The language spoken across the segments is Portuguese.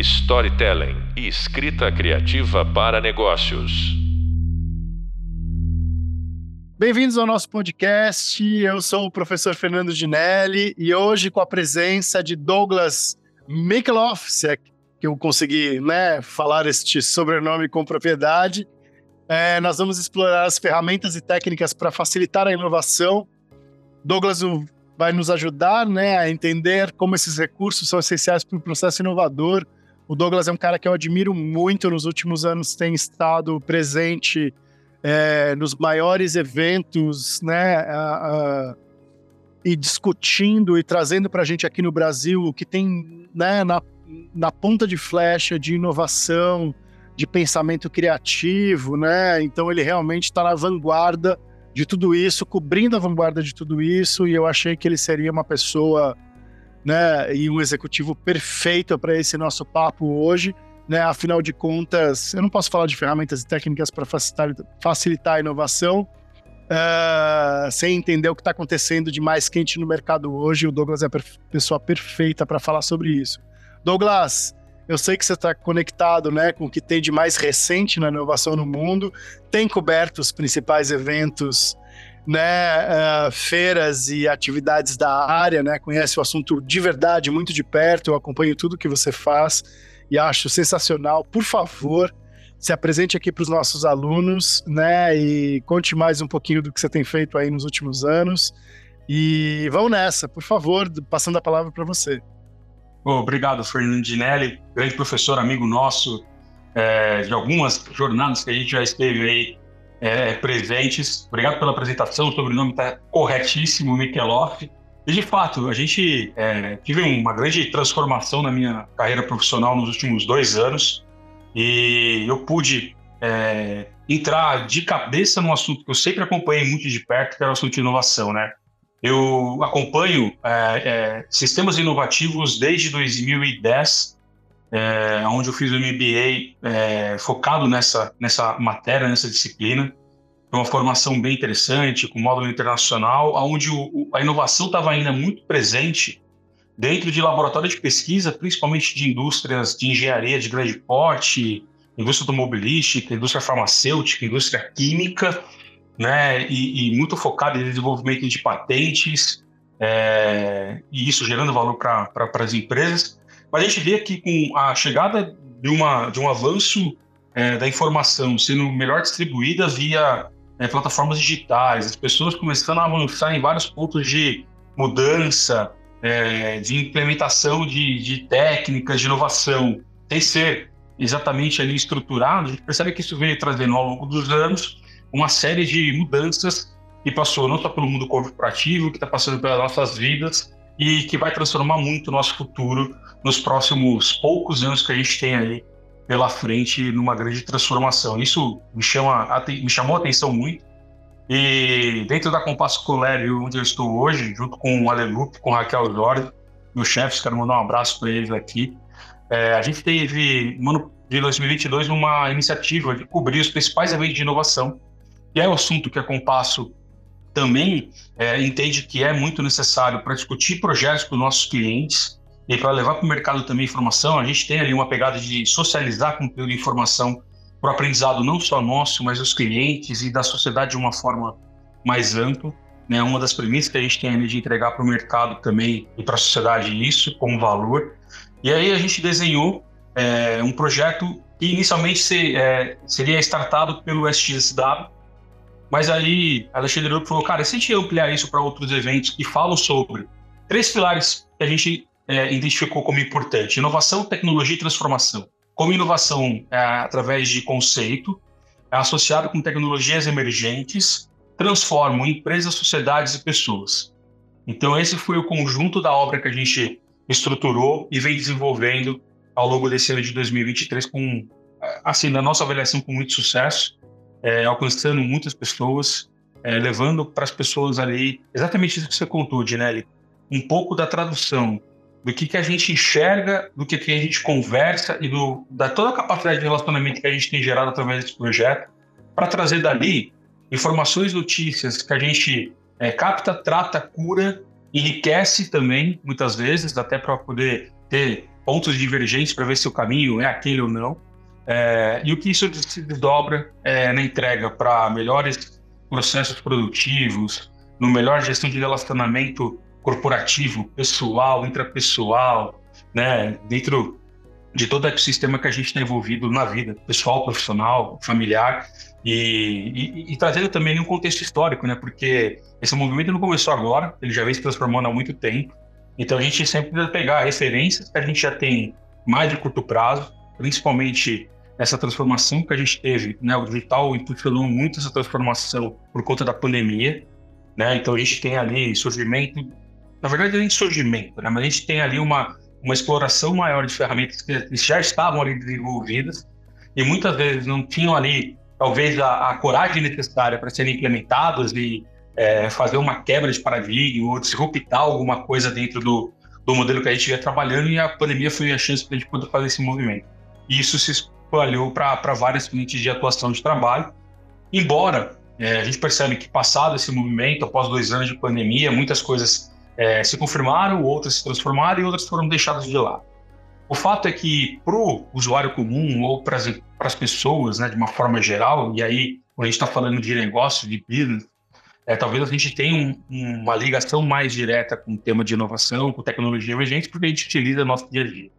storytelling e escrita criativa para negócios. Bem-vindos ao nosso podcast. Eu sou o professor Fernando Ginelli e hoje com a presença de Douglas Mikeloff, se é que eu consegui né, falar este sobrenome com propriedade. É, nós vamos explorar as ferramentas e técnicas para facilitar a inovação. Douglas vai nos ajudar né, a entender como esses recursos são essenciais para o processo inovador. O Douglas é um cara que eu admiro muito, nos últimos anos tem estado presente é, nos maiores eventos, né, a, a, e discutindo e trazendo para a gente aqui no Brasil o que tem né, na, na ponta de flecha de inovação, de pensamento criativo, né? Então ele realmente está na vanguarda de tudo isso, cobrindo a vanguarda de tudo isso, e eu achei que ele seria uma pessoa, né, e um executivo perfeito para esse nosso papo hoje, né? Afinal de contas, eu não posso falar de ferramentas e técnicas para facilitar, facilitar a inovação, uh, sem entender o que está acontecendo de mais quente no mercado hoje. O Douglas é a pessoa perfeita para falar sobre isso. Douglas, eu sei que você está conectado né, com o que tem de mais recente na inovação no mundo, tem coberto os principais eventos, né, uh, feiras e atividades da área, né, conhece o assunto de verdade, muito de perto, eu acompanho tudo que você faz e acho sensacional. Por favor, se apresente aqui para os nossos alunos, né, e conte mais um pouquinho do que você tem feito aí nos últimos anos. E vamos nessa, por favor, passando a palavra para você. Obrigado, Fernando Dinelli, grande professor, amigo nosso, é, de algumas jornadas que a gente já esteve aí é, presentes. Obrigado pela apresentação, o sobrenome está corretíssimo, Mikeloff. E de fato, a gente é, tive uma grande transformação na minha carreira profissional nos últimos dois anos e eu pude é, entrar de cabeça num assunto que eu sempre acompanhei muito de perto, que era o assunto de inovação, né? Eu acompanho é, é, sistemas inovativos desde 2010, é, onde eu fiz o MBA é, focado nessa, nessa matéria, nessa disciplina. Foi uma formação bem interessante, com módulo internacional, onde o, a inovação estava ainda muito presente dentro de laboratórios de pesquisa, principalmente de indústrias de engenharia de grande porte, indústria automobilística, indústria farmacêutica, indústria química, né, e, e muito focado em desenvolvimento de patentes, é, e isso gerando valor para as empresas. Mas a gente vê que com a chegada de, uma, de um avanço é, da informação sendo melhor distribuída via é, plataformas digitais, as pessoas começando a avançar em vários pontos de mudança, é, de implementação de, de, técnicas de inovação, sem ser exatamente ali estruturado, a gente percebe que isso veio trazendo ao longo dos anos uma série de mudanças que passou não só pelo mundo corporativo, que está passando pelas nossas vidas e que vai transformar muito o nosso futuro nos próximos poucos anos que a gente tem aí pela frente numa grande transformação. Isso me, chama, me chamou a atenção muito. E dentro da Compasso Colégio, onde eu estou hoje, junto com o Alelup, com o Raquel Jorge, meus chefes, quero mandar um abraço para eles aqui. É, a gente teve, no ano de 2022, uma iniciativa de cobrir os principais eventos de inovação que é o assunto que a Compasso também é, entende que é muito necessário para discutir projetos com nossos clientes e para levar para o mercado também informação. A gente tem ali uma pegada de socializar conteúdo de informação para o aprendizado não só nosso, mas dos clientes e da sociedade de uma forma mais ampla. Né? Uma das premissas que a gente tem ali de entregar para o mercado também e para a sociedade isso como valor. E aí a gente desenhou é, um projeto que inicialmente se, é, seria startado pelo SXSW, mas aí Alexandre falou, cara, se a gente ampliar isso para outros eventos que falam sobre três pilares que a gente é, identificou como importante: inovação, tecnologia e transformação. Como inovação é, através de conceito, é associado com tecnologias emergentes, transformam empresas, sociedades e pessoas. Então esse foi o conjunto da obra que a gente estruturou e vem desenvolvendo ao longo desse ano de 2023 com, assim, na nossa avaliação com muito sucesso é, alcançando muitas pessoas, é, levando para as pessoas ali exatamente isso que você contou, Dinelli, um pouco da tradução do que, que a gente enxerga, do que, que a gente conversa e do, da toda a capacidade de relacionamento que a gente tem gerado através desse projeto, para trazer dali informações, notícias que a gente é, capta, trata, cura, enriquece também, muitas vezes, até para poder ter pontos divergentes para ver se o caminho é aquele ou não. É, e o que isso se desdobra é, na entrega para melhores processos produtivos, no melhor gestão de relacionamento corporativo, pessoal, intrapessoal, né, dentro de todo o ecossistema que a gente está envolvido na vida, pessoal, profissional, familiar, e, e, e, trazendo também um contexto histórico, né, porque esse movimento não começou agora, ele já vem se transformando há muito tempo, então a gente sempre precisa pegar referências que a gente já tem mais de curto prazo, principalmente essa transformação que a gente teve, né, o digital impulsionou muito essa transformação por conta da pandemia, né, então a gente tem ali surgimento na verdade, nem surgimento, né? mas a gente tem ali uma, uma exploração maior de ferramentas que já estavam ali desenvolvidas e muitas vezes não tinham ali, talvez, a, a coragem necessária para serem implementadas e é, fazer uma quebra de paradigma ou disruptar alguma coisa dentro do, do modelo que a gente ia trabalhando e a pandemia foi a chance para a gente poder fazer esse movimento. E isso se espalhou para várias frentes de atuação de trabalho, embora é, a gente percebe que passado esse movimento, após dois anos de pandemia, muitas coisas é, se confirmaram, outras se transformaram e outras foram deixadas de lado. O fato é que para o usuário comum ou para as pessoas, né, de uma forma geral, e aí quando a gente está falando de negócio, de business, é, talvez a gente tenha um, uma ligação mais direta com o tema de inovação, com tecnologia emergente, porque a gente utiliza nosso dia a dia.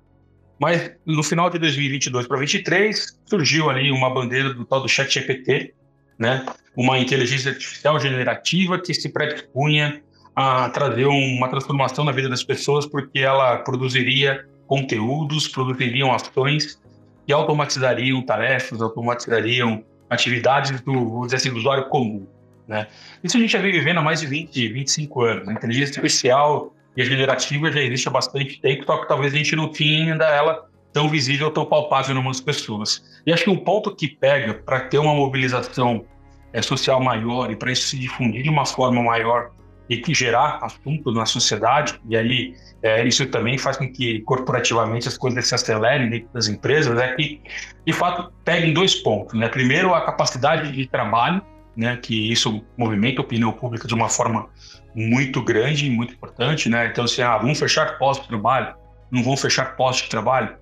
Mas no final de 2022 para 2023, surgiu ali uma bandeira do tal do ChatGPT, né? uma inteligência artificial generativa que se predispunha a trazer uma transformação na vida das pessoas, porque ela produziria conteúdos, produziriam ações que automatizariam tarefas, automatizariam atividades do, assim, do usuário comum. Né? Isso a gente já vem vivendo há mais de 20, 25 anos. A inteligência artificial e a generativa já existe há bastante tempo, só que talvez a gente não tinha ainda ela tão visível, tão palpável em algumas pessoas. E acho que um ponto que pega para ter uma mobilização é, social maior e para isso se difundir de uma forma maior e que gerar assunto na sociedade, e aí é, isso também faz com que corporativamente as coisas se acelerem dentro das empresas, é que, de fato, peguem dois pontos. Né? Primeiro, a capacidade de trabalho, né? que isso movimenta a opinião pública de uma forma muito grande e muito importante. Né? Então, se ah, vão fechar postos de trabalho, não vão fechar postos de trabalho,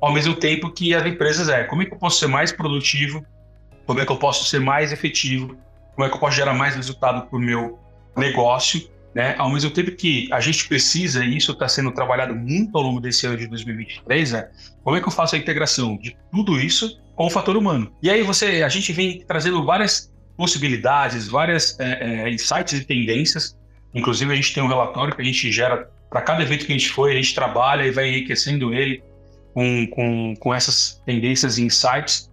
ao mesmo tempo que as empresas é, como é que eu posso ser mais produtivo, como é que eu posso ser mais efetivo, como é que eu posso gerar mais resultado para o meu negócio, né? Ao mesmo tempo que a gente precisa, e isso está sendo trabalhado muito ao longo desse ano de 2023, né? Como é que eu faço a integração de tudo isso com o fator humano? E aí você, a gente vem trazendo várias possibilidades, várias é, é, insights e tendências. Inclusive a gente tem um relatório que a gente gera para cada evento que a gente foi, a gente trabalha e vai enriquecendo ele com, com, com essas tendências e insights.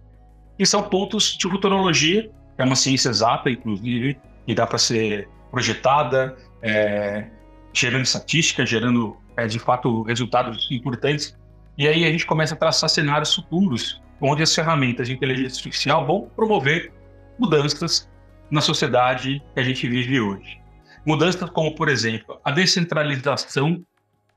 E são pontos de futurologia, que é uma ciência exata, inclusive, e dá para ser projetada, é, gerando estatística, gerando é, de fato resultados importantes. E aí a gente começa a traçar cenários futuros, onde as ferramentas de inteligência artificial vão promover mudanças na sociedade que a gente vive hoje. Mudanças como, por exemplo, a descentralização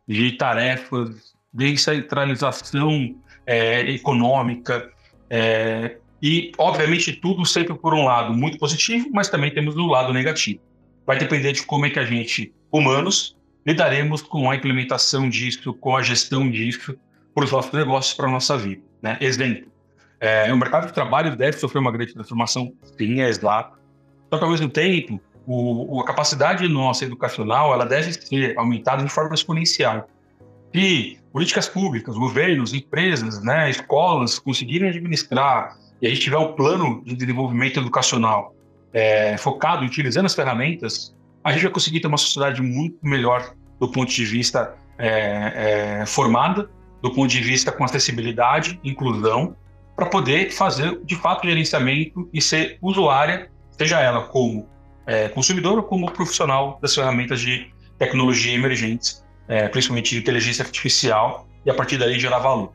de tarefas, descentralização é, econômica, é, e, obviamente, tudo sempre por um lado muito positivo, mas também temos o lado negativo vai depender de como é que a gente, humanos, lidaremos com a implementação disso, com a gestão disso para os nossos negócios, para a nossa vida. Né? Exemplo, é, o mercado de trabalho deve sofrer uma grande transformação, sim, é exato. Só que, ao mesmo tempo, o, a capacidade nossa educacional ela deve ser aumentada de forma exponencial. Se políticas públicas, governos, empresas, né, escolas conseguirem administrar e a gente tiver um plano de desenvolvimento educacional é, focado, utilizando as ferramentas, a gente vai conseguir ter uma sociedade muito melhor do ponto de vista é, é, formada, do ponto de vista com acessibilidade, inclusão, para poder fazer de fato gerenciamento e ser usuária, seja ela como é, consumidor ou como profissional das ferramentas de tecnologia emergentes, é, principalmente de inteligência artificial, e a partir daí gerar valor.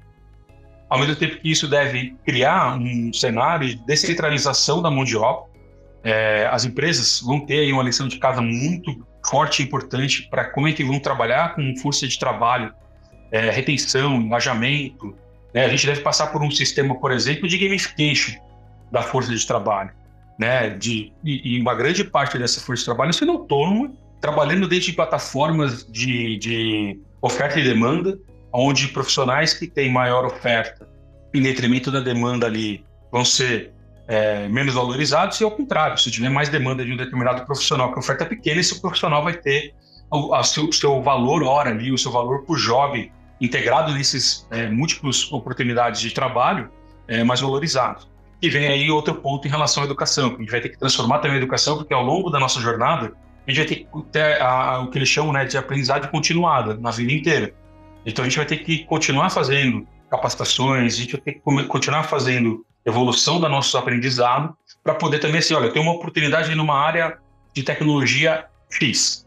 Ao mesmo tempo que isso deve criar um cenário de descentralização da mão de obra, é, as empresas vão ter aí uma lição de casa muito forte e importante para como é que vão trabalhar com força de trabalho, é, retenção, engajamento. Né? A gente deve passar por um sistema, por exemplo, de gamification da força de trabalho. Né? De, e, e uma grande parte dessa força de trabalho sendo autônoma, trabalhando dentro de plataformas de, de oferta e demanda, onde profissionais que têm maior oferta em detrimento da demanda ali vão ser é, menos valorizados e ao contrário, se tiver mais demanda de um determinado profissional que a oferta é pequena, esse profissional vai ter o, seu, seu, valor hora ali, o seu valor por job integrado nesses é, múltiplas oportunidades de trabalho é, mais valorizado. E vem aí outro ponto em relação à educação, que a gente vai ter que transformar também a educação, porque ao longo da nossa jornada, a gente vai ter que ter a, o que eles chamam né, de aprendizagem continuada na vida inteira. Então a gente vai ter que continuar fazendo capacitações, a gente vai ter que continuar fazendo evolução do nosso aprendizado para poder também assim, olha, eu tenho uma oportunidade numa área de tecnologia X.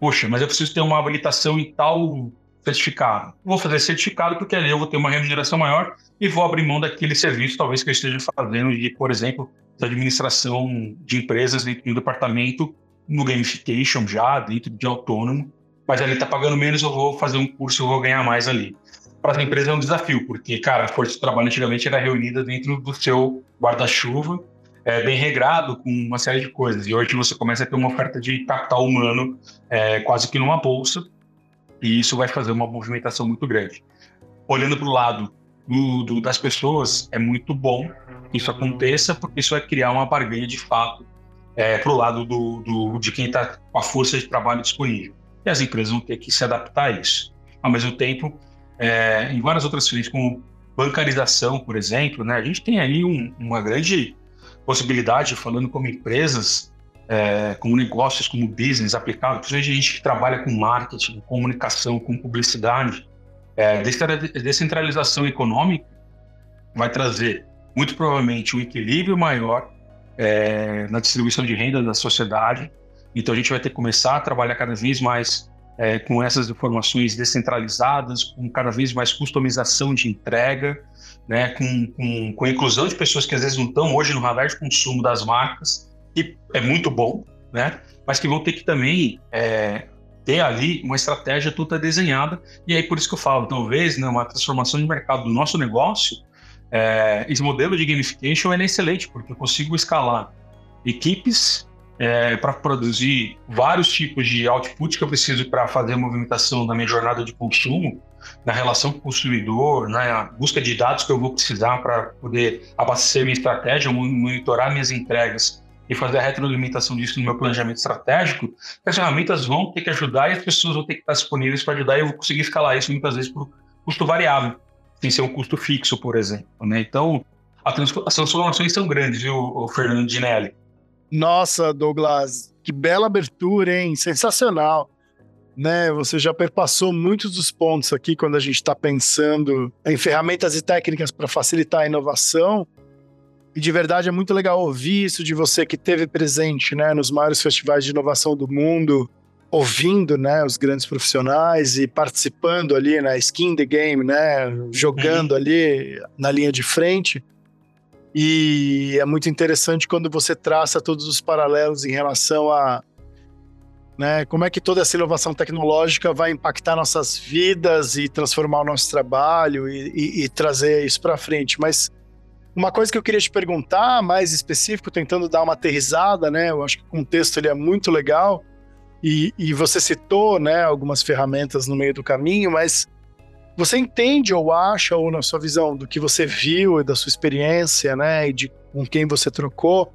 Poxa, mas eu preciso ter uma habilitação em tal certificado. Vou fazer certificado porque ali eu vou ter uma remuneração maior e vou abrir mão daquele serviço, talvez que eu esteja fazendo de, por exemplo, de administração de empresas dentro de um departamento no gamification já, dentro de autônomo, mas ali está pagando menos, eu vou fazer um curso, eu vou ganhar mais ali para as empresas é um desafio, porque, cara, a força de trabalho antigamente era reunida dentro do seu guarda-chuva, é, bem regrado, com uma série de coisas. E hoje você começa a ter uma oferta de capital humano é, quase que numa bolsa, e isso vai fazer uma movimentação muito grande. Olhando para o lado do, do, das pessoas, é muito bom que isso aconteça, porque isso vai criar uma barganha de fato é, para o lado do, do, de quem está com a força de trabalho disponível. E as empresas vão ter que se adaptar a isso. Ao mesmo tempo, é, em várias outras frentes, como bancarização, por exemplo, né, a gente tem aí um, uma grande possibilidade, falando como empresas, é, como negócios, como business aplicado, principalmente a gente que trabalha com marketing, comunicação, com publicidade, é, descentralização econômica vai trazer, muito provavelmente, um equilíbrio maior é, na distribuição de renda da sociedade. Então a gente vai ter que começar a trabalhar cada vez mais é, com essas informações descentralizadas, com cada vez mais customização de entrega, né, com, com, com a inclusão de pessoas que às vezes não estão hoje no radar de consumo das marcas, que é muito bom, né, mas que vão ter que também é, ter ali uma estratégia toda desenhada, e aí por isso que eu falo, talvez né, uma transformação de mercado do nosso negócio, é, esse modelo de gamification é excelente, porque eu consigo escalar equipes é, para produzir vários tipos de output que eu preciso para fazer a movimentação da minha jornada de consumo, na relação com o consumidor, na busca de dados que eu vou precisar para poder abastecer minha estratégia, monitorar minhas entregas e fazer a retroalimentação disso no meu planejamento estratégico, as ferramentas vão ter que ajudar e as pessoas vão ter que estar disponíveis para ajudar e eu vou conseguir escalar isso muitas vezes por custo variável, sem ser um custo fixo, por exemplo. Né? Então, as transformações são grandes, viu, Fernando Dinelli? Nossa, Douglas, que bela abertura, hein? Sensacional. Né, você já perpassou muitos dos pontos aqui quando a gente está pensando em ferramentas e técnicas para facilitar a inovação. E de verdade é muito legal ouvir isso de você que teve presente né, nos maiores festivais de inovação do mundo, ouvindo né, os grandes profissionais e participando ali na skin the game, né, jogando uhum. ali na linha de frente. E é muito interessante quando você traça todos os paralelos em relação a né, como é que toda essa inovação tecnológica vai impactar nossas vidas e transformar o nosso trabalho e, e, e trazer isso para frente. Mas uma coisa que eu queria te perguntar, mais específico, tentando dar uma aterrizada, né? Eu acho que o contexto ele é muito legal e, e você citou, né, algumas ferramentas no meio do caminho, mas você entende ou acha, ou na sua visão, do que você viu e da sua experiência, né, e de com quem você trocou,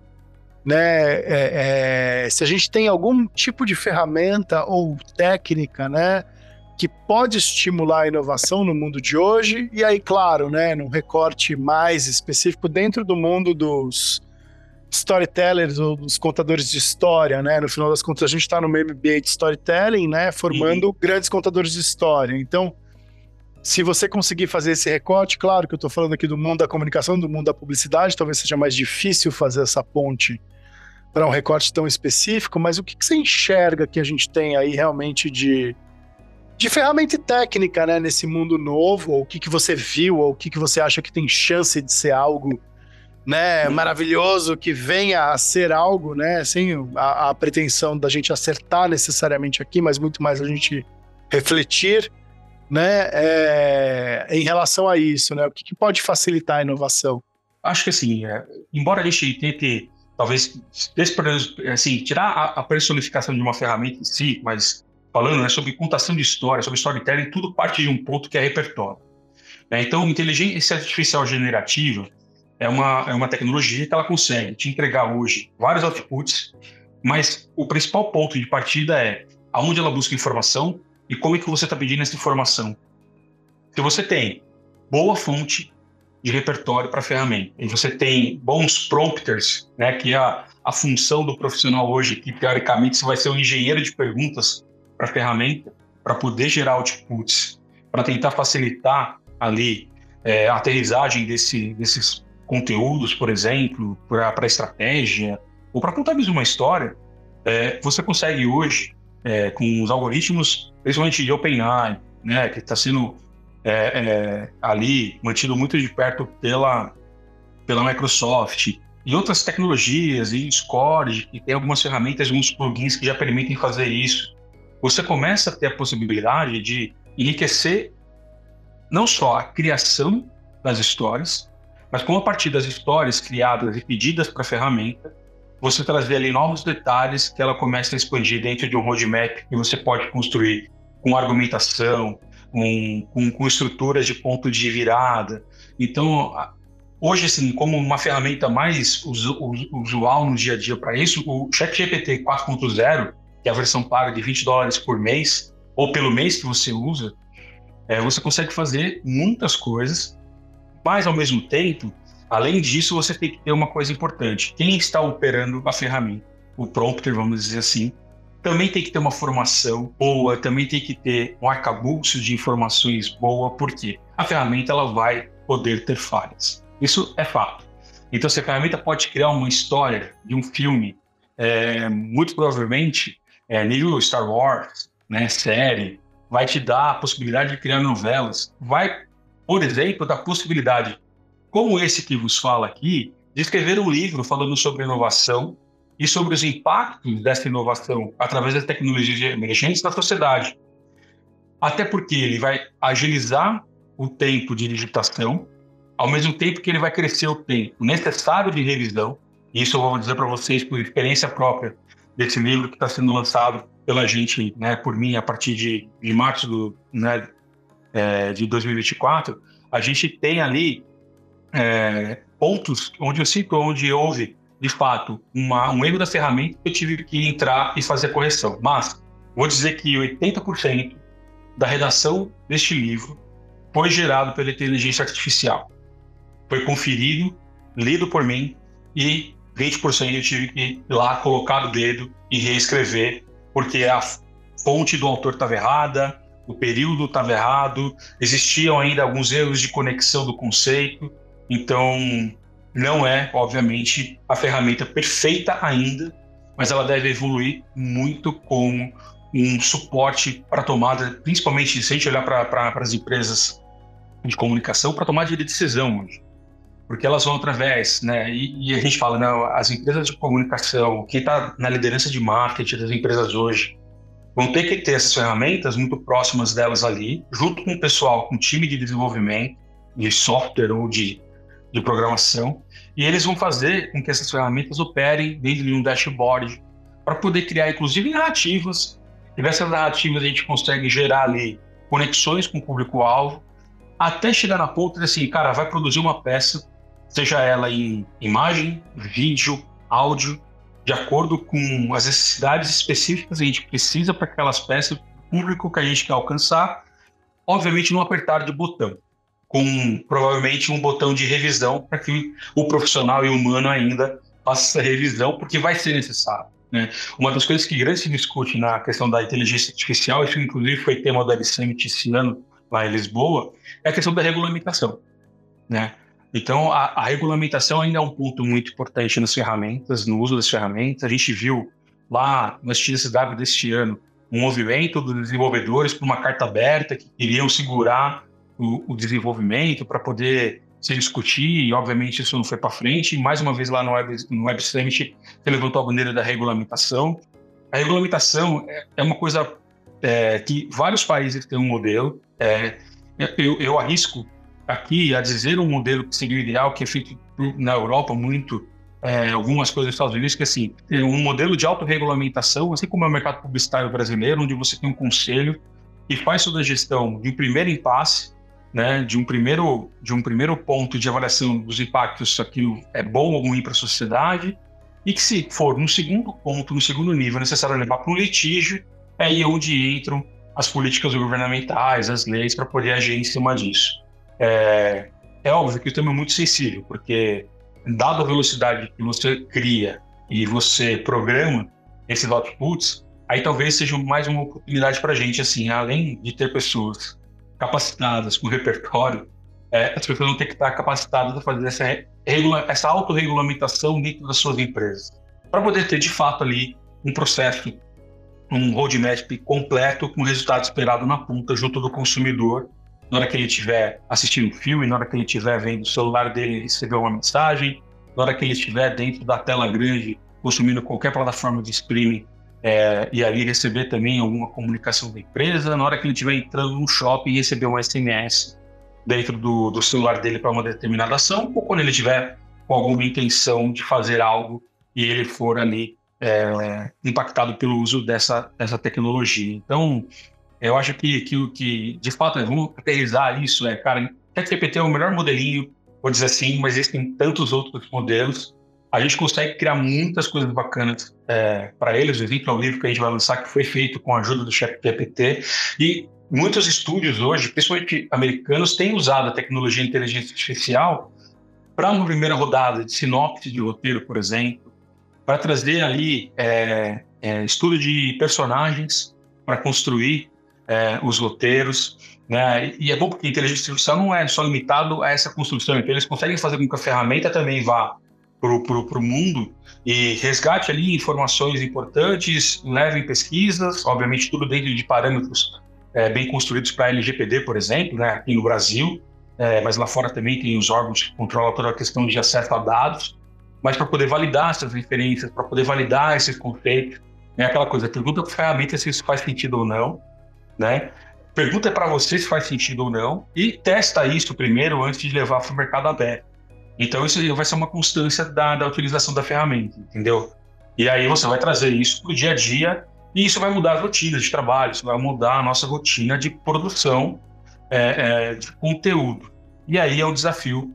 né, é, é, se a gente tem algum tipo de ferramenta ou técnica, né, que pode estimular a inovação no mundo de hoje, e aí, claro, né, num recorte mais específico dentro do mundo dos storytellers ou dos contadores de história, né? No final das contas, a gente está no meio MBA de storytelling, né? Formando uhum. grandes contadores de história. Então, se você conseguir fazer esse recorte, claro que eu estou falando aqui do mundo da comunicação, do mundo da publicidade, talvez seja mais difícil fazer essa ponte para um recorte tão específico, mas o que, que, você enxerga que a gente tem aí realmente de, de ferramenta técnica né, nesse mundo novo? Ou o que, que você viu, ou o que, que você acha que tem chance de ser algo né, maravilhoso, que venha a ser algo, né, sem a, a pretensão da gente acertar necessariamente aqui, mas muito mais a gente refletir né, é, em relação a isso, né? O que, que, pode facilitar a inovação? Acho que assim, é, embora a gente tente talvez assim, tirar a, personificação de uma ferramenta em si, mas falando né, sobre contação de história, sobre storytelling, tudo parte de um ponto que é repertório. Né? Então, inteligência artificial generativa é uma, é uma tecnologia que ela consegue te entregar hoje vários outputs, mas o principal ponto de partida é aonde ela busca informação e como é que você está pedindo essa informação. Se você tem boa fonte de repertório para a ferramenta e você tem bons prompters, né, que é a, a função do profissional hoje, que teoricamente você vai ser um engenheiro de perguntas para a ferramenta, para poder gerar outputs, para tentar facilitar ali é, a aterrissagem desse, desses conteúdos, por exemplo, para estratégia, ou para contar mesmo uma história, é, você consegue hoje, é, com os algoritmos, principalmente de OpenAI, né, que está sendo é, é, ali mantido muito de perto pela, pela Microsoft, e outras tecnologias, e Score, e tem algumas ferramentas, alguns plugins que já permitem fazer isso. Você começa a ter a possibilidade de enriquecer não só a criação das histórias, mas como a partir das histórias criadas e pedidas para a ferramenta, você trazer ali novos detalhes que ela começa a expandir dentro de um roadmap que você pode construir com argumentação, com, com, com estruturas de ponto de virada. Então, hoje, assim, como uma ferramenta mais usual no dia a dia para isso, o ChatGPT 4.0, que é a versão paga de 20 dólares por mês, ou pelo mês que você usa, é, você consegue fazer muitas coisas, mas ao mesmo tempo, além disso, você tem que ter uma coisa importante: quem está operando a ferramenta, o prompter, vamos dizer assim, também tem que ter uma formação boa, também tem que ter um arcabouço de informações boa, porque a ferramenta ela vai poder ter falhas. Isso é fato. Então, se a ferramenta pode criar uma história de um filme, é, muito provavelmente, é, nível Star Wars, né, série, vai te dar a possibilidade de criar novelas, vai, por exemplo, dar possibilidade, como esse que vos fala aqui, de escrever um livro falando sobre inovação e sobre os impactos dessa inovação através das tecnologias emergentes na sociedade. Até porque ele vai agilizar o tempo de digitação, ao mesmo tempo que ele vai crescer o tempo necessário de revisão. Isso eu vou dizer para vocês por experiência própria desse livro que está sendo lançado pela gente, né, por mim, a partir de, de março do, né, é, de 2024, a gente tem ali é, pontos onde eu sinto, onde houve, de fato, uma, um erro da ferramenta eu tive que entrar e fazer a correção. Mas vou dizer que 80% da redação deste livro foi gerado pela inteligência artificial. Foi conferido, lido por mim e 20% eu tive que ir lá colocar o dedo e reescrever porque a fonte do autor estava errada, o período estava errado, existiam ainda alguns erros de conexão do conceito, então não é, obviamente, a ferramenta perfeita ainda, mas ela deve evoluir muito com um suporte para tomada, principalmente se a gente olhar para as empresas de comunicação, para tomada de decisão. Porque elas vão através, né? E, e a gente fala, não, as empresas de comunicação, quem está na liderança de marketing das empresas hoje, vão ter que ter essas ferramentas muito próximas delas ali, junto com o pessoal, com o time de desenvolvimento, de software ou de, de programação, e eles vão fazer com que essas ferramentas operem dentro de um dashboard para poder criar, inclusive, narrativas. E dessas narrativas a gente consegue gerar ali conexões com o público-alvo, até chegar na ponta de assim, cara, vai produzir uma peça seja ela em imagem, vídeo, áudio, de acordo com as necessidades específicas que a gente precisa para aquelas peças, público que a gente quer alcançar, obviamente não apertar de botão, com provavelmente um botão de revisão para que o profissional e o humano ainda faça essa revisão, porque vai ser necessário. Né? Uma das coisas que grande se discute na questão da inteligência artificial, isso inclusive foi tema Web Summit esse ano lá em Lisboa, é a questão da regulamentação. Né? Então, a, a, regulamentação ainda é um ponto muito importante nas ferramentas, no uso das ferramentas. A gente viu lá no STSW deste ano um movimento dos desenvolvedores por uma carta aberta que queriam segurar o, o desenvolvimento para poder se discutir, e obviamente isso não foi para frente. Mais uma vez lá no Web, no Web Summit, você levantou a bandeira da regulamentação. A regulamentação é, é uma coisa é, que vários países têm um modelo. É, eu, eu arrisco aqui a dizer um modelo que seria o ideal, que é feito na Europa muito é, algumas coisas dos Estados Unidos, que assim, tem um modelo de autorregulamentação, assim como é o mercado publicitário brasileiro, onde você tem um conselho que faz toda a gestão de um primeiro impasse, né, de um primeiro de um primeiro ponto de avaliação dos impactos se aquilo é bom ou ruim para a sociedade, e que se for no segundo ponto, no segundo nível, necessário levar para um litígio, é aí onde entram as políticas governamentais, as leis para poder agir em cima disso. É, é óbvio que o tema é muito sensível, porque dado a velocidade que você cria e você programa esses outputs, aí talvez seja mais uma oportunidade para a gente, assim, além de ter pessoas capacitadas com repertório, é, as pessoas vão ter que estar capacitadas a fazer essa, essa autorregulamentação dentro das suas empresas, para poder ter, de fato, ali um processo, um roadmap completo com o resultado esperado na ponta, junto do consumidor, na hora que ele estiver assistindo um filme, na hora que ele estiver vendo o celular dele receber uma mensagem, na hora que ele estiver dentro da tela grande consumindo qualquer plataforma de streaming é, e ali receber também alguma comunicação da empresa, na hora que ele estiver entrando no shopping e receber um SMS dentro do, do celular dele para uma determinada ação, ou quando ele estiver com alguma intenção de fazer algo e ele for ali é, impactado pelo uso dessa, dessa tecnologia. Então, eu acho que, que, que de fato, é, vamos aterrizar isso, é, cara, ChatGPT é o melhor modelinho, vou dizer assim, mas existem tantos outros modelos. A gente consegue criar muitas coisas bacanas é, para eles. O exemplo é o livro que a gente vai lançar, que foi feito com a ajuda do ChatGPT. E muitos estúdios hoje, principalmente americanos, têm usado a tecnologia de inteligência artificial para uma primeira rodada de sinopse de roteiro, por exemplo, para trazer ali é, é, estudo de personagens para construir é, os roteiros, né? E é bom porque a inteligência artificial não é só limitado a essa construção, então eles conseguem fazer com que a ferramenta também vá para o mundo e resgate ali informações importantes, leve pesquisas, obviamente tudo dentro de parâmetros é, bem construídos para LGPD, por exemplo, né, aqui no Brasil, é, mas lá fora também tem os órgãos que controlam toda a questão de acesso a dados, mas para poder validar essas referências, para poder validar esses conceitos, é aquela coisa, pergunta para a ferramenta se isso faz sentido ou não, né? Pergunta para você se faz sentido ou não e testa isso primeiro antes de levar para o mercado aberto. Então isso vai ser uma constância da, da utilização da ferramenta, entendeu? E aí você vai trazer isso para o dia a dia e isso vai mudar as rotinas de trabalho, isso vai mudar a nossa rotina de produção é, é, de conteúdo. E aí é um desafio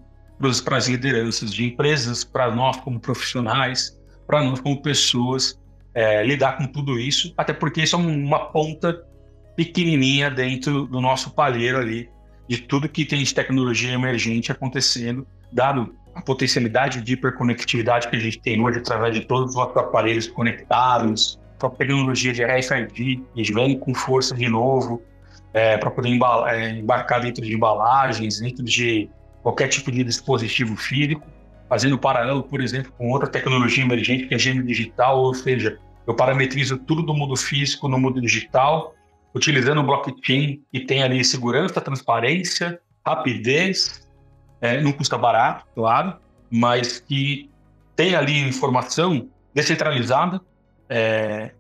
para as lideranças de empresas, para nós como profissionais, para nós como pessoas, é, lidar com tudo isso, até porque isso é uma ponta pequenininha dentro do nosso palheiro ali, de tudo que tem de tecnologia emergente acontecendo, dado a potencialidade de hiperconectividade que a gente tem hoje através de todos os aparelhos conectados, a tecnologia de RFID, que vem com força de novo, é, para poder embalar, é, embarcar dentro de embalagens, dentro de qualquer tipo de dispositivo físico, fazendo paralelo, por exemplo, com outra tecnologia emergente que é gênero digital, ou seja, eu parametrizo tudo do mundo físico no mundo digital utilizando o blockchain que tem ali segurança, transparência, rapidez, é, não custa barato, claro, mas que tem ali informação descentralizada, é,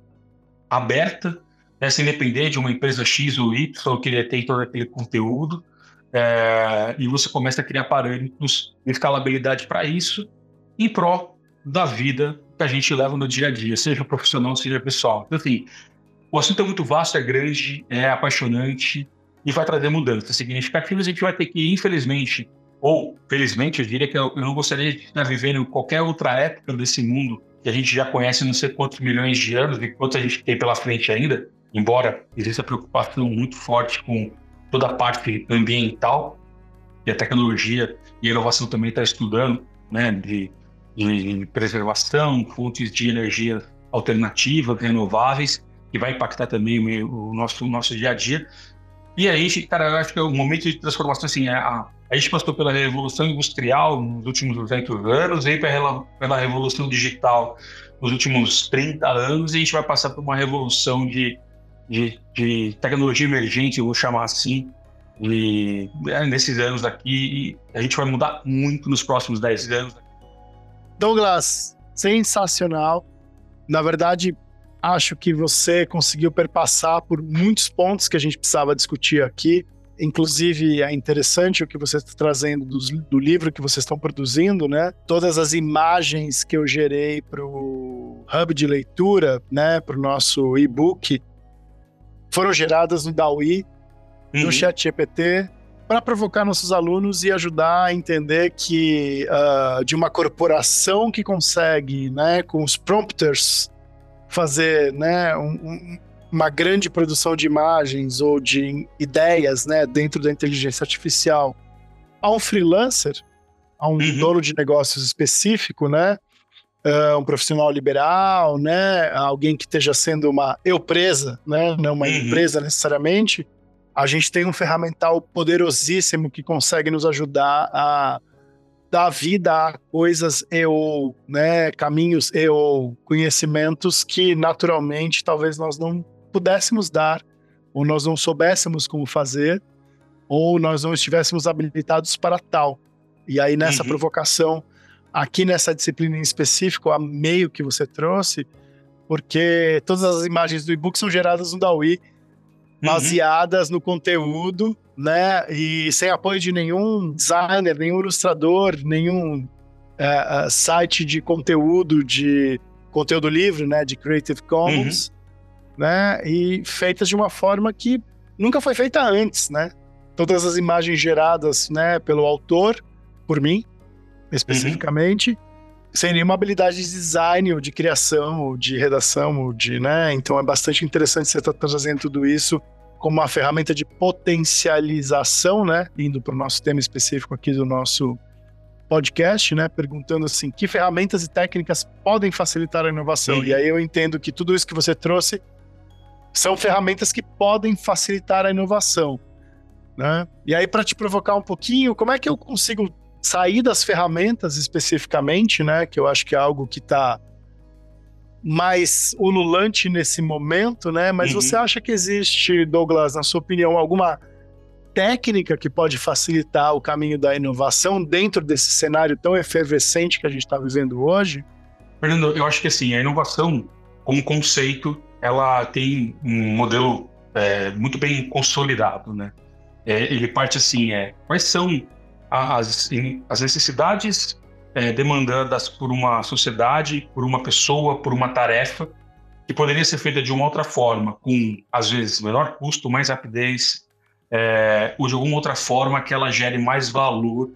aberta, né, sem depender de uma empresa X ou Y que detém todo aquele conteúdo, é, e você começa a criar parâmetros de escalabilidade para isso, em prol da vida que a gente leva no dia a dia, seja profissional, seja pessoal. Então, assim, o assunto é muito vasto, é grande, é apaixonante e vai trazer mudanças significativas. A gente vai ter que, infelizmente, ou felizmente, eu diria que eu, não gostaria de estar vivendo qualquer outra época desse mundo que a gente já conhece não sei quantos milhões de anos e quanto a gente tem pela frente ainda, embora exista preocupação muito forte com toda a parte ambiental e a tecnologia e a inovação também está estudando, né, de, de preservação, fontes de energia alternativas, renováveis, que vai impactar também o nosso, o nosso dia a dia. E aí, cara, eu acho que é o momento de transformação, assim, é a, a gente passou pela revolução industrial nos últimos 200 anos, veio pela, revolução digital nos últimos 30 anos, e a gente vai passar por uma revolução de, de, de tecnologia emergente, vou chamar assim, de, é, nesses anos aqui, e a gente vai mudar muito nos próximos 10 anos. Douglas, sensacional. Na verdade, acho que você conseguiu perpassar por muitos pontos que a gente precisava discutir aqui. Inclusive é interessante o que você está trazendo do, do, livro que vocês estão produzindo, né? Todas as imagens que eu gerei para o hub de leitura, né? Para o nosso e-book, foram geradas no DAWI, uhum. no ChatGPT, para provocar nossos alunos e ajudar a entender que uh, de uma corporação que consegue, né, com os prompters, fazer né, um, um, uma grande produção de imagens ou de ideias né, dentro da inteligência artificial a um freelancer, a um uhum. dono de negócios específico, né? Uh, um profissional liberal, né? Alguém que esteja sendo uma eu presa, né? Não uma uhum. empresa necessariamente. A gente tem um ferramental poderosíssimo que consegue nos ajudar a dar vida a coisas e ou, né? Caminhos e ou conhecimentos que naturalmente talvez nós não pudéssemos dar, ou nós não soubéssemos como fazer, ou nós não estivéssemos habilitados para tal. E aí, nessa uhum. provocação, aqui nessa disciplina em específico, a meio que você trouxe, porque todas as imagens do e-book são geradas no DAWI, uhum. baseadas uhum. no conteúdo, né? E sem apoio de nenhum designer, nenhum ilustrador, nenhum uh, site de conteúdo, de conteúdo livre, né? De Creative Commons. Uhum né? E feitas de uma forma que nunca foi feita antes, né? Todas as imagens geradas, né, pelo autor, por mim, especificamente, uhum. sem nenhuma habilidade de design ou de criação ou de redação ou de, né? Então é bastante interessante você estar tá trazendo tudo isso como uma ferramenta de potencialização, né? Indo para o nosso tema específico aqui do nosso podcast, né? Perguntando assim, que ferramentas e técnicas podem facilitar a inovação? Uhum. E aí eu entendo que tudo isso que você trouxe são ferramentas que podem facilitar a inovação. Né? E aí, para te provocar um pouquinho, como é que eu consigo sair das ferramentas especificamente, né? Que eu acho que é algo que está mais ululante nesse momento, né? Mas uhum. você acha que existe, Douglas, na sua opinião, alguma técnica que pode facilitar o caminho da inovação dentro desse cenário tão efervescente que a gente está vivendo hoje? Fernando, eu acho que assim, a inovação como conceito ela tem um modelo é, muito bem consolidado, né? É, ele parte assim, é, quais são as, as necessidades é, demandadas por uma sociedade, por uma pessoa, por uma tarefa, que poderia ser feita de uma outra forma, com, às vezes, menor custo, mais rapidez, é, ou de alguma outra forma que ela gere mais valor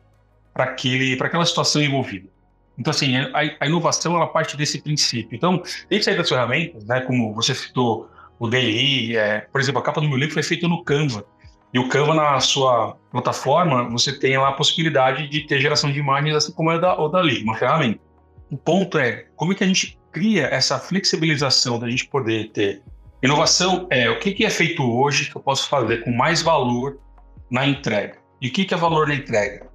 para aquela situação envolvida. Então, assim, a, a, inovação ela parte desse princípio. Então, que sair das ferramentas, né? Como você citou o DLI, é, por exemplo, a capa do meu livro foi feita no Canva. E o Canva, na sua plataforma, você tem lá a possibilidade de ter geração de imagens, assim como é da, o Dali, uma ferramenta. O ponto é como é que a gente cria essa flexibilização da gente poder ter inovação é o que, que é feito hoje que eu posso fazer com mais valor na entrega. E o que, que é valor na entrega?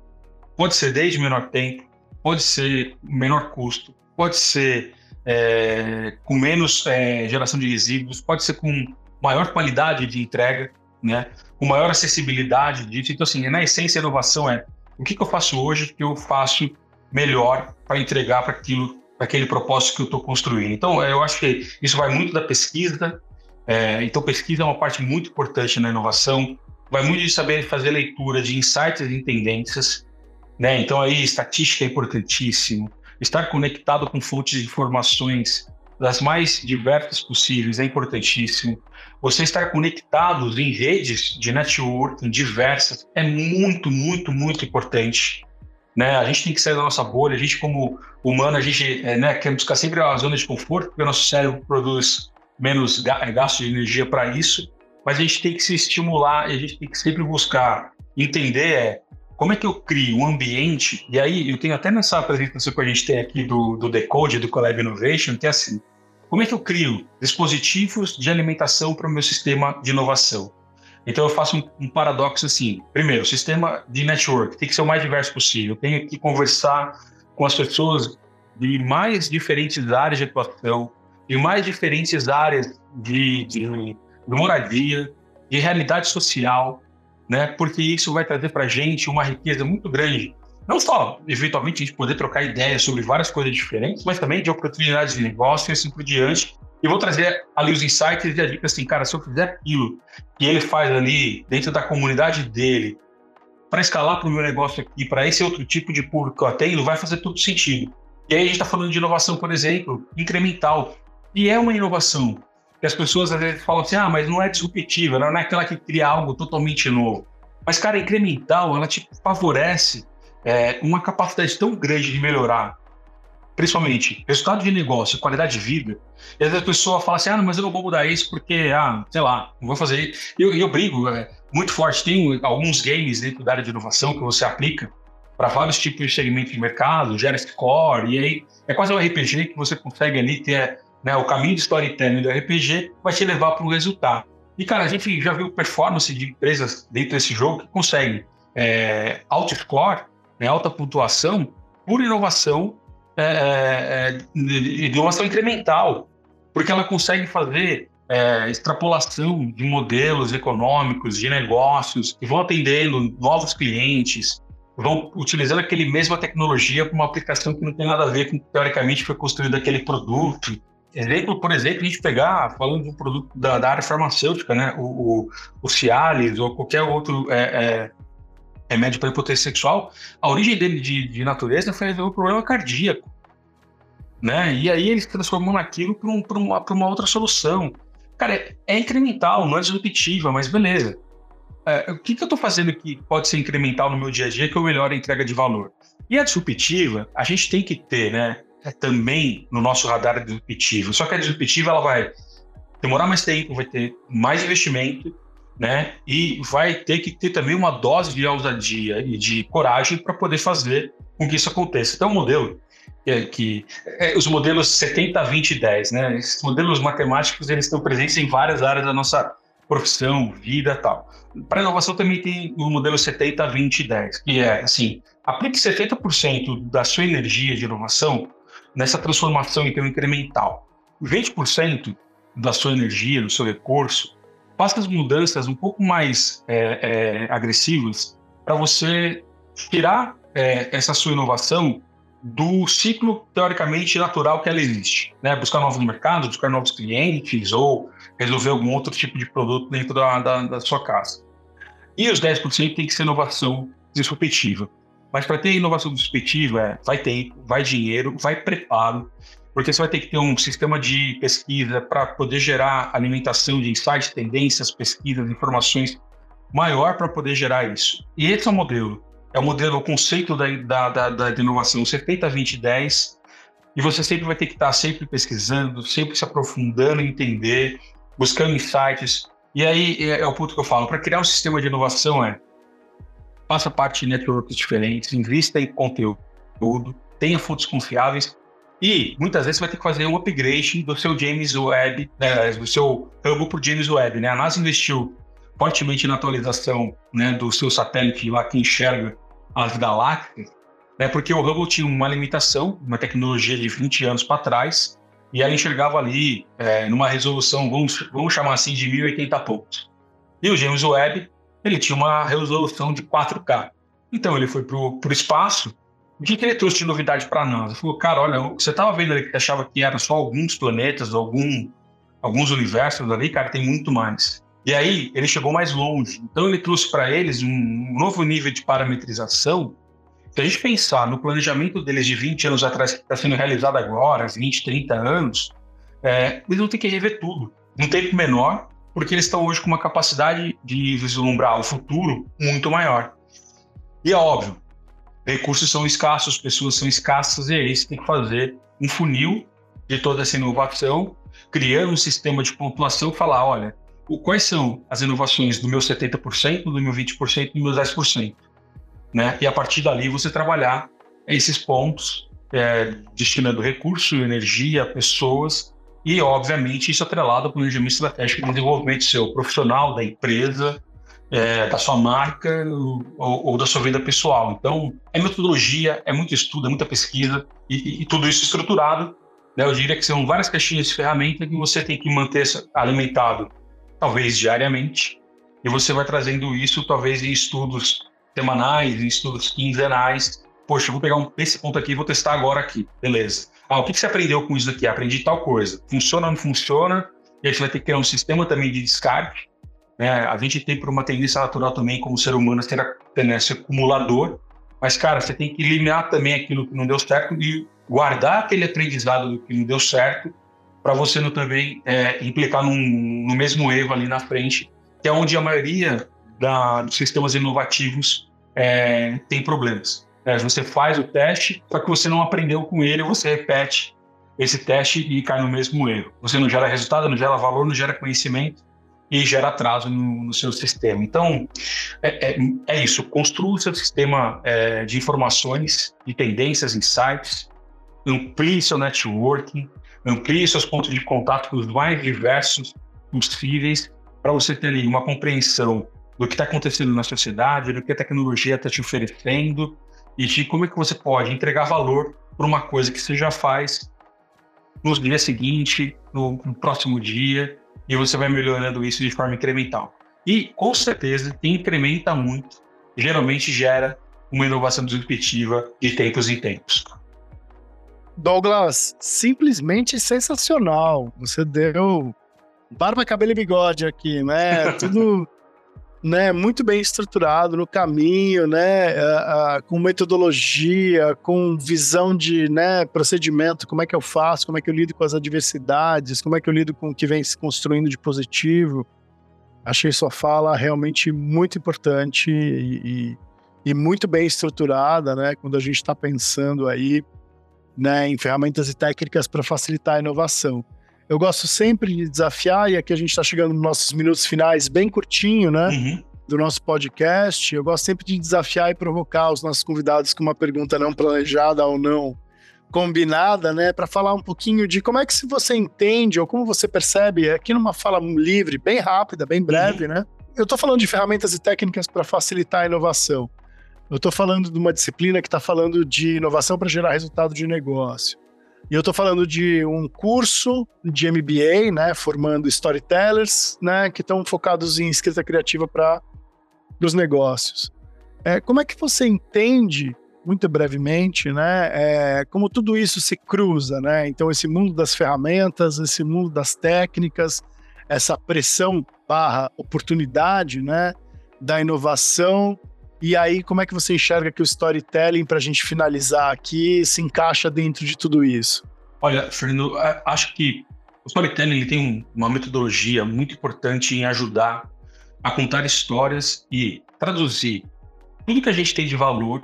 Pode ser desde menor tempo, pode ser menor custo, pode ser é, com menos é, geração de resíduos, pode ser com maior qualidade de entrega, né? com maior acessibilidade disso. Então, assim, na essência, a inovação é o que, que eu faço hoje que eu faço melhor para entregar para aquilo, para aquele propósito que eu estou construindo. Então, eu acho que isso vai muito da pesquisa. É, então, pesquisa é uma parte muito importante na inovação. Vai muito de saber fazer leitura de insights e tendências. Né? Então aí estatística é importantíssimo, estar conectado com fontes de informações das mais diversas possíveis é importantíssimo. Você estar conectado em redes de networking diversas é muito, muito, muito importante. Né? A gente tem que sair da nossa bolha. A gente, como humano, a gente é, né, quer buscar sempre a zona de conforto, porque o nosso cérebro produz menos é, gasto de energia para isso. Mas a gente tem que se estimular e a gente tem que sempre buscar entender é, como é que eu crio um ambiente, e aí eu tenho até nessa apresentação que a gente tem aqui do, do Decode, do Collab Innovation, que é assim, como é que eu crio dispositivos de alimentação para o meu sistema de inovação? Então eu faço um, um, paradoxo assim, primeiro, o sistema de network tem que ser o mais diverso possível, eu tenho que conversar com as pessoas de mais diferentes áreas de atuação, de mais diferentes áreas de, de, de moradia, de realidade social, né? Porque isso vai trazer para a gente uma riqueza muito grande. Não só, eventualmente, a gente poder trocar ideias sobre várias coisas diferentes, mas também de oportunidades de negócio e assim por diante, E vou trazer ali os insights e a dica assim, cara, se eu fizer aquilo que ele faz ali dentro da comunidade dele, para escalar para o meu negócio aqui, para esse outro tipo de público que eu atendo, vai fazer todo sentido. E aí a gente está falando de inovação, por exemplo, incremental. E é uma inovação que as pessoas às vezes falam assim, ah, mas não é disruptiva, não é aquela que cria algo totalmente novo. Mas, cara, incremental, ela te favorece é, uma capacidade tão grande de melhorar, principalmente resultado de negócio, qualidade de vida. E às vezes a pessoa fala assim, ah, mas eu não vou mudar isso porque, ah, sei lá, não vou fazer. E eu, eu brigo é, muito forte. Tem alguns games dentro da área de inovação que você aplica para vários tipos de segmentos de mercado, gera score, e aí é quase um RPG que você consegue ali ter né, o caminho de storytelling do RPG vai te levar para um resultado. E, cara, a gente já viu performance de empresas dentro desse jogo que conseguem é, score, né, alta pontuação, por inovação, é, é, é inovação incremental, porque ela consegue fazer é, extrapolação de modelos econômicos, de negócios, que vão atendendo novos clientes, vão utilizando aquele mesma tecnologia para uma aplicação que não tem nada a ver com teoricamente foi construído aquele produto. Exemplo, por exemplo, a gente pegar, falando um produto da, da área farmacêutica, né, o, o, o Cialis ou qualquer outro é, é, remédio para impotência sexual, a origem dele de, de natureza foi um problema cardíaco. Né? E aí ele se transformou naquilo para um, uma, uma outra solução. Cara, é, é incremental, não é disruptiva, mas beleza é, o que, que eu estou fazendo que pode ser incremental no meu dia a dia que eu melhore a entrega de valor? E a disruptiva, a gente tem que ter, né? É também no nosso radar disruptivo. Só que a disruptiva ela vai demorar mais tempo, vai ter mais investimento, né? E vai ter que ter também uma dose de ousadia e de coragem para poder fazer com que isso aconteça. Então, o modelo é, que é, os modelos 70, 20 e 10, né? Esses modelos matemáticos eles estão presentes em várias áreas da nossa profissão, vida tal. Para inovação também tem o modelo 70, 20 10, que é assim, aplique 70% da sua energia de inovação nessa transformação então incremental. 20% da sua energia, do seu recurso, faça as mudanças um pouco mais é, é, agressivas para você tirar é, essa sua inovação do ciclo teoricamente natural que ela existe, né? Buscar novos mercados, buscar novos clientes ou resolver algum outro tipo de produto dentro da, da, da sua casa. E os 10% tem que ser inovação disruptiva. Mas para ter inovação disruptiva, é, vai tempo, vai dinheiro, vai preparo, porque você vai ter que ter um sistema de pesquisa para poder gerar alimentação de insights, tendências, pesquisas, informações maior para poder gerar isso. E esse é o modelo é o modelo, o conceito da, da, da, da inovação 70, 20, 10, e você sempre vai ter que estar sempre pesquisando, sempre se aprofundando entender, buscando insights. E aí é, é o ponto que eu falo, para criar um sistema de inovação é faça parte de networks diferentes, invista em conteúdo, tenha fontes confiáveis e muitas vezes você vai ter que fazer um upgrade do seu James Webb, né, do seu hub para o James Webb. Né? A NASA investiu fortemente na atualização né, do seu satélite lá que enxerga as galáxias, né, porque o Hubble tinha uma limitação, uma tecnologia de 20 anos para trás, e ela enxergava ali é, numa resolução, vamos, vamos chamar assim, de 1080 pontos. E o James Webb, ele tinha uma resolução de 4K. Então ele foi para o espaço. O que, que ele trouxe de novidade para nós? Ele falou, cara, olha, você estava vendo ali que achava que eram só alguns planetas, algum, alguns universos ali, cara, tem muito mais. E aí ele chegou mais longe. Então ele trouxe para eles um novo nível de parametrização. Se a gente pensar no planejamento deles de 20 anos atrás, que está sendo realizado agora, 20, 30 anos, é, eles vão ter que rever tudo. Num tempo menor, porque eles estão hoje com uma capacidade de vislumbrar o futuro muito maior. E é óbvio, recursos são escassos, pessoas são escassas, e aí você tem que fazer um funil de toda essa inovação, criando um sistema de pontuação e falar, olha, quais são as inovações do meu 70%, do meu 20% e do meu 10%. Né? E a partir dali você trabalhar esses pontos, é, destinando recurso, energia, pessoas e, obviamente, isso atrelado ao planejamento estratégico de desenvolvimento seu profissional, da empresa, é, da sua marca ou, ou, da sua vida pessoal. Então, é metodologia, é muito estudo, é muita pesquisa e, e, e tudo isso estruturado. Né? Eu diria que são várias caixinhas de ferramenta que você tem que manter alimentado talvez diariamente, e você vai trazendo isso talvez em estudos semanais, em estudos quinzenais. Poxa, vou pegar um, esse ponto aqui e vou testar agora aqui, beleza. Ah, o que, você aprendeu com isso aqui? Aprendi tal coisa. Funciona ou não funciona? E aí você vai ter que criar um sistema também de descarte. Né? A gente tem por uma tendência natural também, como ser humano, ser, né, ser acumulador. Mas, cara, você tem que eliminar também aquilo que não deu certo e guardar aquele aprendizado do que não deu certo para você não também é, implicar num, no mesmo erro ali na frente, que é onde a maioria da, dos sistemas inovativos é, tem problemas. É, você faz o teste, só que você não aprendeu com ele, você repete esse teste e cai no mesmo erro. Você não gera resultado, não gera valor, não gera conhecimento e gera atraso no, no seu sistema. Então, é, é, é, isso. Construa o seu sistema é, de informações, de tendências, insights, amplie seu networking, amplie seus pontos de contato com os mais diversos possíveis para você ter ali uma compreensão do que está acontecendo na sociedade, do que a tecnologia está te oferecendo e de como é que você pode entregar valor para uma coisa que você já faz no dia seguinte, no, no próximo dia, e você vai melhorando isso de forma incremental. E, com certeza, quem incrementa muito, geralmente gera uma inovação disruptiva de tempos em tempos. Douglas, simplesmente sensacional. Você deu barba, cabelo e bigode aqui, né? Tudo né, muito bem estruturado no caminho, né, uh, com metodologia, com visão de né, procedimento, como é que eu faço, como é que eu lido com as adversidades, como é que eu lido com o que vem se construindo de positivo. Achei sua fala realmente muito importante e, e, e muito bem estruturada, né, quando a gente está pensando aí né, em ferramentas e técnicas para facilitar a inovação. Eu gosto sempre de desafiar, e aqui a gente está chegando nos nossos minutos finais, bem curtinho, né? Uhum. Do nosso podcast. Eu gosto sempre de desafiar e provocar os nossos convidados com uma pergunta não planejada ou não combinada, né? Para falar um pouquinho de como é que se você entende ou como você percebe, aqui numa fala livre, bem rápida, bem breve, uhum. né? Eu estou falando de ferramentas e técnicas para facilitar a inovação. Eu estou falando de uma disciplina que está falando de inovação para gerar resultado de negócio. E eu estou falando de um curso de MBA, né, formando storytellers, né, que estão focados em escrita criativa para os negócios. É, como é que você entende, muito brevemente, né, é, como tudo isso se cruza, né? Então esse mundo das ferramentas, esse mundo das técnicas, essa pressão barra oportunidade, né, da inovação e aí, como é que você enxerga que o storytelling, para a gente finalizar aqui, se encaixa dentro de tudo isso? Olha, Fernando, acho que o storytelling tem uma metodologia muito importante em ajudar a contar histórias e traduzir tudo que a gente tem de valor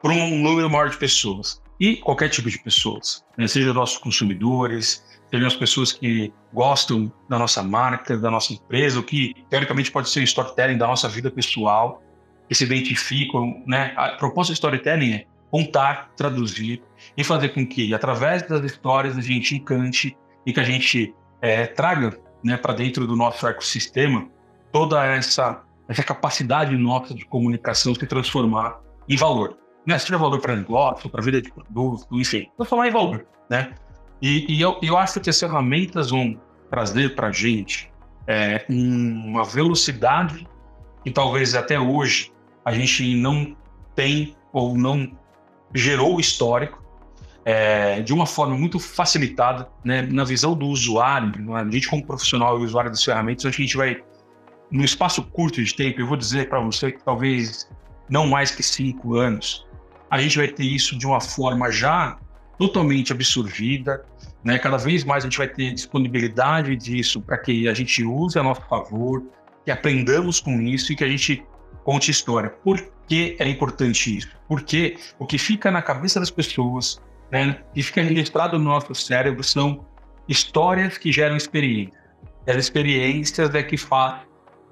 para um número maior de pessoas e qualquer tipo de pessoas, né? seja nossos consumidores, sejam as pessoas que gostam da nossa marca, da nossa empresa, o que teoricamente pode ser o storytelling da nossa vida pessoal que se identificam, né? A proposta do storytelling é contar, traduzir e fazer com que, através das histórias, a gente encante e que a gente é, traga né, para dentro do nosso ecossistema toda essa, essa capacidade nossa de comunicação se transformar em valor. Né? Seja valor para negócio, para vida de produto, enfim, transformar em valor. Né? E, e eu, eu acho que as ferramentas vão trazer para a gente é, uma velocidade que talvez até hoje a gente não tem ou não gerou o histórico é, de uma forma muito facilitada, né, na visão do usuário, né, a gente como profissional e usuário das ferramentas, acho que a gente vai, num espaço curto de tempo, eu vou dizer para você que talvez não mais que cinco anos, a gente vai ter isso de uma forma já totalmente absorvida, né? Cada vez mais a gente vai ter disponibilidade disso para que a gente use a nosso favor, que aprendamos com isso e que a gente conte história. Por que é importante isso? Porque o que fica na cabeça das pessoas, né, e fica registrado no nosso cérebro são histórias que geram experiência. E as experiências é que faz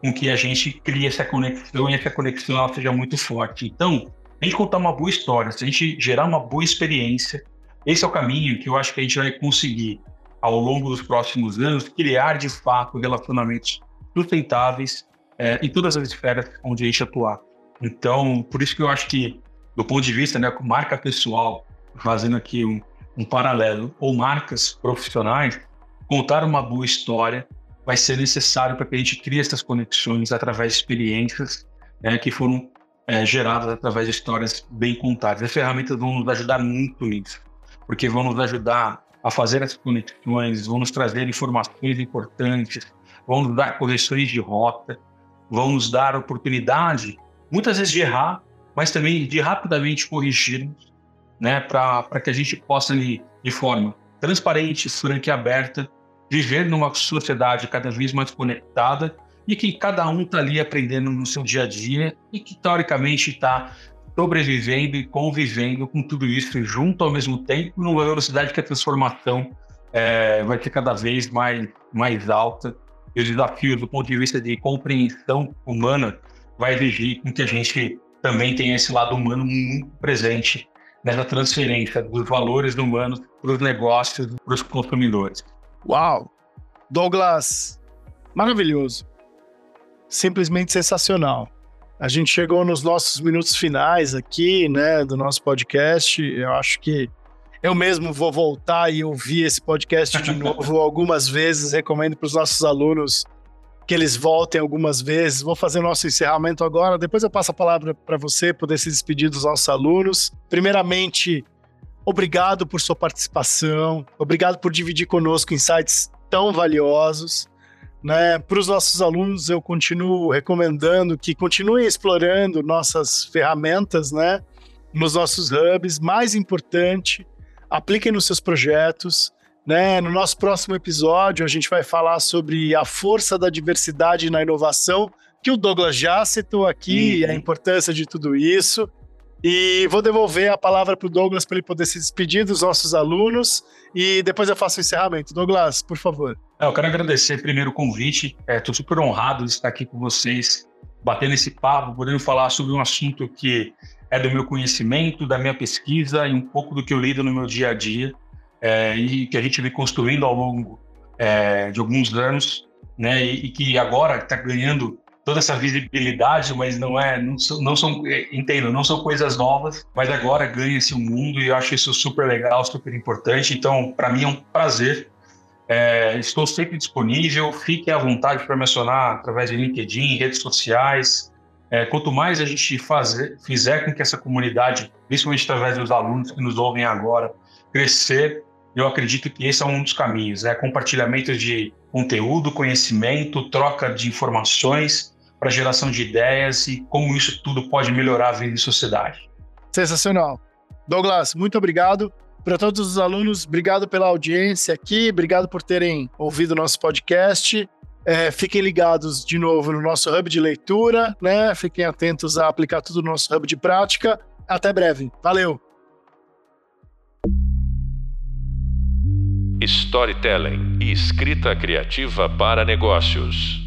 com que a gente crie essa conexão e essa conexão seja muito forte. Então, a gente contar uma boa história, se a gente gerar uma boa experiência, esse é o caminho que eu acho que a gente vai conseguir, ao longo dos próximos anos, criar de fato relacionamentos sustentáveis é, em todas as esferas onde a gente atuar. Então, por isso que eu acho que, do ponto de vista, né, marca pessoal, fazendo aqui um, um paralelo, ou marcas profissionais, contar uma boa história vai ser necessário para que a gente crie essas conexões através de experiências né, que foram é, geradas através de histórias bem contadas. As ferramentas vão nos ajudar muito nisso. porque vão nos ajudar a fazer as conexões, vão nos trazer informações importantes, vão nos dar correções de rota, vão nos dar oportunidade, muitas vezes de errar, mas também de rapidamente corrigirmos, né, para que a gente possa, ali, de forma transparente, franca e aberta, viver numa sociedade cada vez mais conectada e que cada um está ali aprendendo no seu dia a dia e que, teoricamente, está sobrevivendo e convivendo com tudo isso junto ao mesmo tempo, numa velocidade que a transformação é, vai ser cada vez mais, mais alta e os desafios do ponto de vista de compreensão humana vai exigir que a gente também tenha esse lado humano muito presente nessa transferência dos valores humanos para os negócios, para os consumidores. Uau! Douglas, maravilhoso. Simplesmente sensacional. A gente chegou nos nossos minutos finais aqui, né, do nosso podcast. Eu acho que eu mesmo vou voltar e ouvir esse podcast de novo algumas vezes. Recomendo para os nossos alunos que eles voltem algumas vezes. Vou fazer o nosso encerramento agora. Depois eu passo a palavra para você poder se despedir dos nossos alunos. Primeiramente, obrigado por sua participação. Obrigado por dividir conosco insights tão valiosos. Né? Para os nossos alunos, eu continuo recomendando que continuem explorando nossas ferramentas, né? Nos nossos hubs. Mais importante, apliquem nos seus projetos. Né? No nosso próximo episódio, a gente vai falar sobre a força da diversidade na inovação, que o Douglas já citou aqui, uhum. a importância de tudo isso. E vou devolver a palavra para o Douglas para ele poder se despedir dos nossos alunos e depois eu faço o encerramento. Douglas, por favor. É, eu quero agradecer primeiro o convite. Estou é, super honrado de estar aqui com vocês, batendo esse papo, podendo falar sobre um assunto que é do meu conhecimento, da minha pesquisa e um pouco do que eu lido no meu dia a dia é, e que a gente vem construindo ao longo é, de alguns anos, né? E, e que agora está ganhando toda essa visibilidade, mas não é, não são, não são, é, entendo, não são coisas novas, mas agora ganha esse mundo e eu acho isso super legal, super importante. Então, para mim é um prazer. É, estou sempre disponível, fiquem à vontade para mencionar através de LinkedIn, redes sociais, é, quanto mais a gente fazer, fizer com que essa comunidade, principalmente através dos alunos que nos ouvem agora, crescer, eu acredito que esse é um dos caminhos, né? Compartilhamento de conteúdo, conhecimento, troca de informações para geração de ideias e como isso tudo pode melhorar a vida em sociedade. Sensacional. Douglas, muito obrigado. Para todos os alunos, obrigado pela audiência aqui, obrigado por terem ouvido o nosso podcast. É, fiquem ligados de novo no nosso hub de leitura, né? Fiquem atentos a aplicar tudo no nosso hub de prática. Até breve. Valeu! Storytelling e escrita criativa para negócios.